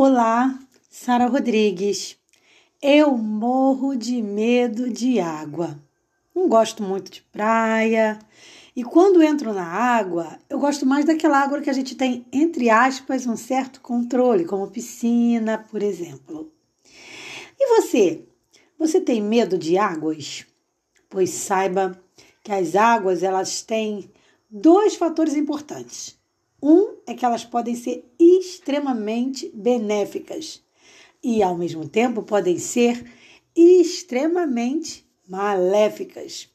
Olá, Sara Rodrigues. Eu morro de medo de água. Não gosto muito de praia. E quando entro na água, eu gosto mais daquela água que a gente tem, entre aspas, um certo controle, como piscina, por exemplo. E você? Você tem medo de águas? Pois saiba que as águas elas têm dois fatores importantes. Um é que elas podem ser extremamente benéficas e, ao mesmo tempo, podem ser extremamente maléficas.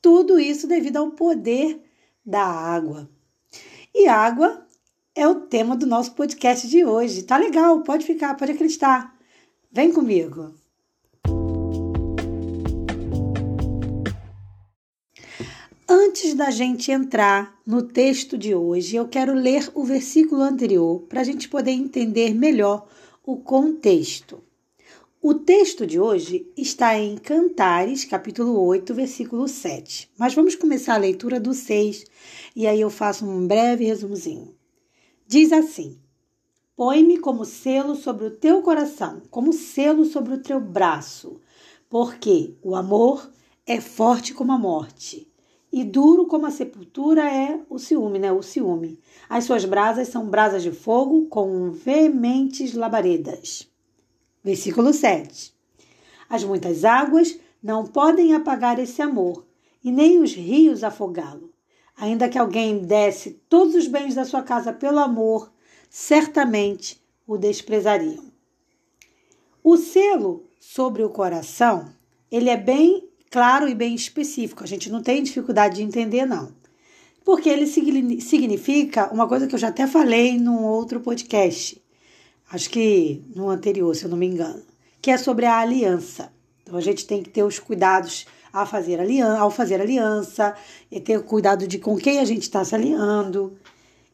Tudo isso devido ao poder da água. E água é o tema do nosso podcast de hoje. Tá legal, pode ficar, pode acreditar. Vem comigo. Antes da gente entrar no texto de hoje, eu quero ler o versículo anterior para a gente poder entender melhor o contexto. O texto de hoje está em Cantares, capítulo 8, versículo 7. Mas vamos começar a leitura do 6 e aí eu faço um breve resumozinho. Diz assim: Põe-me como selo sobre o teu coração, como selo sobre o teu braço, porque o amor é forte como a morte e duro como a sepultura é o ciúme, né? O ciúme. As suas brasas são brasas de fogo com veementes labaredas. Versículo 7. As muitas águas não podem apagar esse amor, e nem os rios afogá-lo. Ainda que alguém desse todos os bens da sua casa pelo amor, certamente o desprezariam. O selo sobre o coração, ele é bem claro e bem específico. A gente não tem dificuldade de entender, não. Porque ele significa uma coisa que eu já até falei num outro podcast, acho que no anterior, se eu não me engano, que é sobre a aliança. Então a gente tem que ter os cuidados a fazer aliança, ao fazer aliança, e ter cuidado de com quem a gente está se alinhando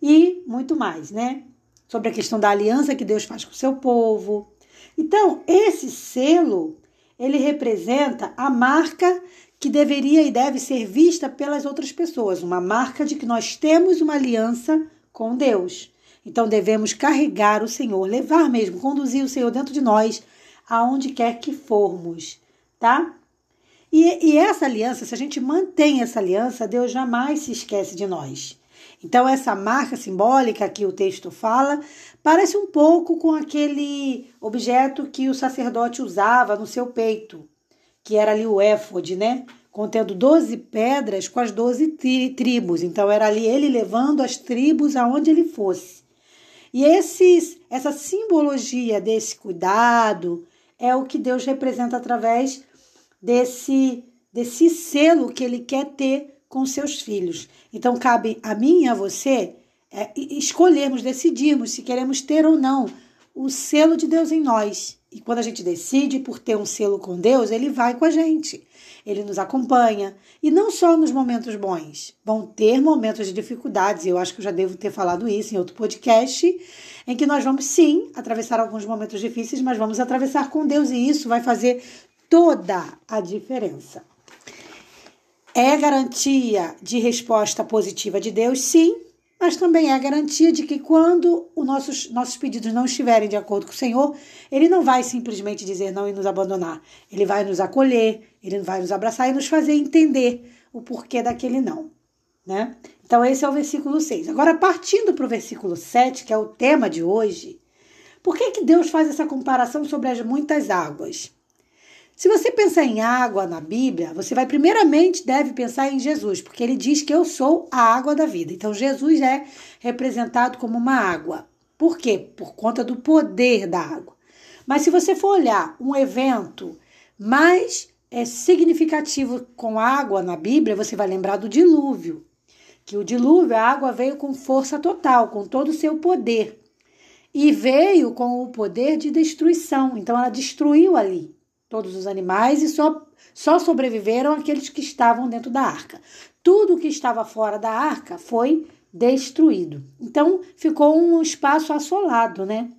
e muito mais, né? Sobre a questão da aliança que Deus faz com o seu povo. Então, esse selo ele representa a marca que deveria e deve ser vista pelas outras pessoas, uma marca de que nós temos uma aliança com Deus. Então devemos carregar o Senhor, levar mesmo, conduzir o Senhor dentro de nós, aonde quer que formos, tá? E, e essa aliança, se a gente mantém essa aliança, Deus jamais se esquece de nós. Então, essa marca simbólica que o texto fala parece um pouco com aquele objeto que o sacerdote usava no seu peito, que era ali o éfode, né? Contendo 12 pedras com as 12 tri tribos. Então, era ali ele levando as tribos aonde ele fosse. E esses, essa simbologia desse cuidado é o que Deus representa através desse, desse selo que ele quer ter com seus filhos. Então, cabe a mim e a você é, escolhermos, decidirmos se queremos ter ou não o selo de Deus em nós. E quando a gente decide por ter um selo com Deus, ele vai com a gente. Ele nos acompanha. E não só nos momentos bons. Vão ter momentos de dificuldades. Eu acho que eu já devo ter falado isso em outro podcast. Em que nós vamos, sim, atravessar alguns momentos difíceis, mas vamos atravessar com Deus. E isso vai fazer toda a diferença. É garantia de resposta positiva de Deus, sim, mas também é garantia de que quando os nossos, nossos pedidos não estiverem de acordo com o Senhor, Ele não vai simplesmente dizer não e nos abandonar. Ele vai nos acolher, Ele vai nos abraçar e nos fazer entender o porquê daquele não. Né? Então, esse é o versículo 6. Agora, partindo para o versículo 7, que é o tema de hoje, por que, que Deus faz essa comparação sobre as muitas águas? Se você pensar em água na Bíblia, você vai primeiramente deve pensar em Jesus, porque ele diz que eu sou a água da vida. Então Jesus é representado como uma água. Por quê? Por conta do poder da água. Mas se você for olhar um evento mais é, significativo com água na Bíblia, você vai lembrar do dilúvio. Que o dilúvio, a água veio com força total, com todo o seu poder. E veio com o poder de destruição. Então ela destruiu ali todos os animais e só, só sobreviveram aqueles que estavam dentro da arca. Tudo que estava fora da arca foi destruído. Então ficou um espaço assolado, né?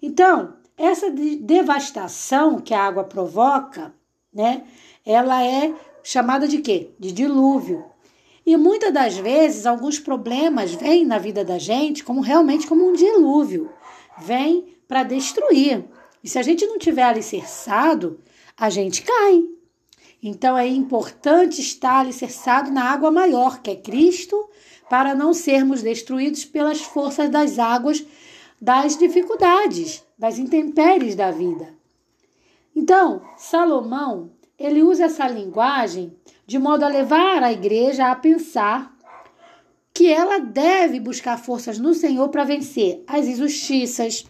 Então, essa devastação que a água provoca, né? Ela é chamada de quê? De dilúvio. E muitas das vezes alguns problemas vêm na vida da gente como realmente como um dilúvio vem para destruir. E se a gente não tiver alicerçado, a gente cai. Então é importante estar alicerçado na água maior, que é Cristo, para não sermos destruídos pelas forças das águas das dificuldades, das intempéries da vida. Então, Salomão, ele usa essa linguagem de modo a levar a igreja a pensar que ela deve buscar forças no Senhor para vencer as injustiças,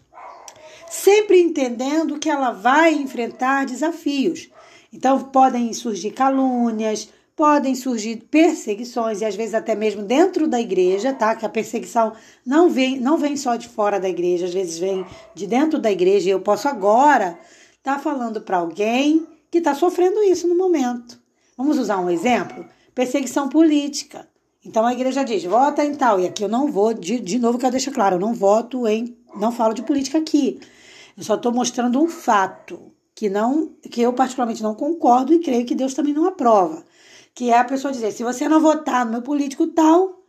sempre entendendo que ela vai enfrentar desafios. Então, podem surgir calúnias, podem surgir perseguições e às vezes até mesmo dentro da igreja, tá? Que a perseguição não vem, não vem só de fora da igreja, às vezes vem de dentro da igreja. E eu posso agora estar tá falando para alguém que está sofrendo isso no momento. Vamos usar um exemplo? Perseguição política. Então a igreja diz, vota em tal. E aqui eu não vou, de, de novo que eu deixo claro, eu não voto em, não falo de política aqui. Eu só estou mostrando um fato que não, que eu particularmente não concordo e creio que Deus também não aprova que é a pessoa dizer: se você não votar no meu político tal,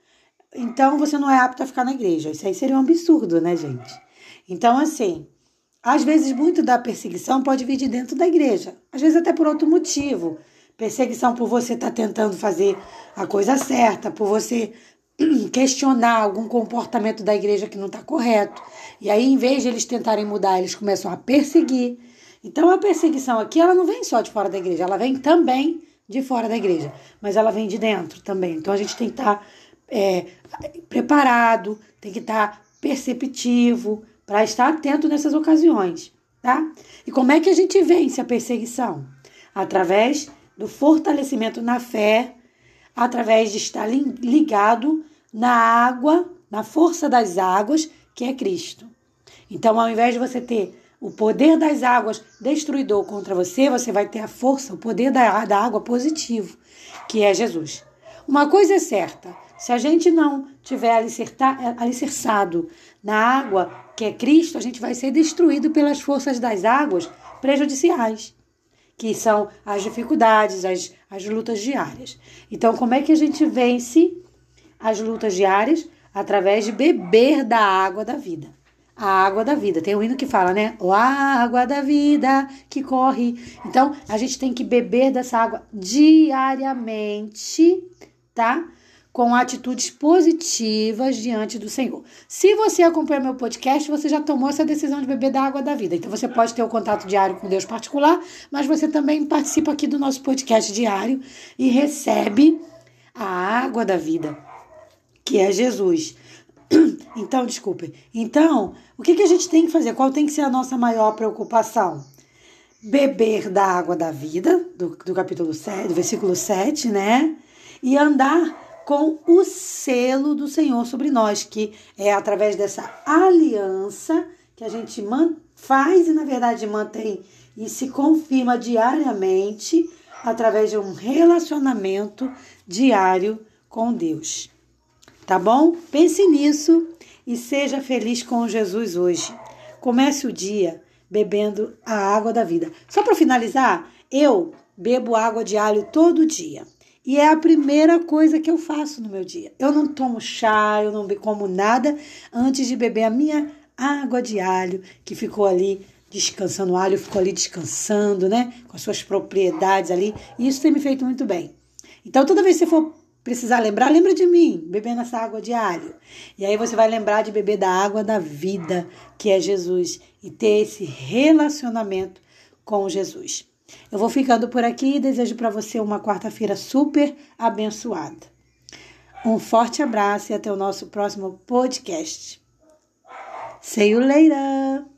então você não é apto a ficar na igreja. Isso aí seria um absurdo, né, gente? Então, assim, às vezes muito da perseguição pode vir de dentro da igreja, às vezes até por outro motivo. Perseguição por você estar tá tentando fazer a coisa certa, por você questionar algum comportamento da igreja que não está correto. E aí, em vez de eles tentarem mudar, eles começam a perseguir. Então, a perseguição aqui, ela não vem só de fora da igreja, ela vem também de fora da igreja, mas ela vem de dentro também. Então a gente tem que estar tá, é, preparado, tem que estar tá perceptivo para estar atento nessas ocasiões, tá? E como é que a gente vence a perseguição? Através do fortalecimento na fé, através de estar ligado na água, na força das águas, que é Cristo. Então, ao invés de você ter o poder das águas destruidor contra você, você vai ter a força, o poder da, da água positivo, que é Jesus. Uma coisa é certa: se a gente não tiver alicerçado na água, que é Cristo, a gente vai ser destruído pelas forças das águas prejudiciais, que são as dificuldades, as, as lutas diárias. Então, como é que a gente vence as lutas diárias? Através de beber da água da vida a água da vida. Tem um hino que fala, né? O água da vida que corre. Então, a gente tem que beber dessa água diariamente, tá? Com atitudes positivas diante do Senhor. Se você acompanha meu podcast, você já tomou essa decisão de beber da água da vida. Então, você pode ter o um contato diário com Deus particular, mas você também participa aqui do nosso podcast diário e recebe a água da vida, que é Jesus. Então, desculpe. Então, o que, que a gente tem que fazer? Qual tem que ser a nossa maior preocupação? Beber da água da vida, do, do capítulo 7, do versículo 7, né? E andar com o selo do Senhor sobre nós, que é através dessa aliança que a gente faz e, na verdade, mantém e se confirma diariamente através de um relacionamento diário com Deus. Tá bom? Pense nisso e seja feliz com Jesus hoje. Comece o dia bebendo a água da vida. Só para finalizar, eu bebo água de alho todo dia. E é a primeira coisa que eu faço no meu dia. Eu não tomo chá, eu não como nada antes de beber a minha água de alho, que ficou ali descansando. O alho ficou ali descansando, né? Com as suas propriedades ali. E isso tem me feito muito bem. Então, toda vez que você for precisar lembrar, lembra de mim, bebendo essa água de alho. E aí você vai lembrar de beber da água da vida, que é Jesus, e ter esse relacionamento com Jesus. Eu vou ficando por aqui e desejo para você uma quarta-feira super abençoada. Um forte abraço e até o nosso próximo podcast. See you later!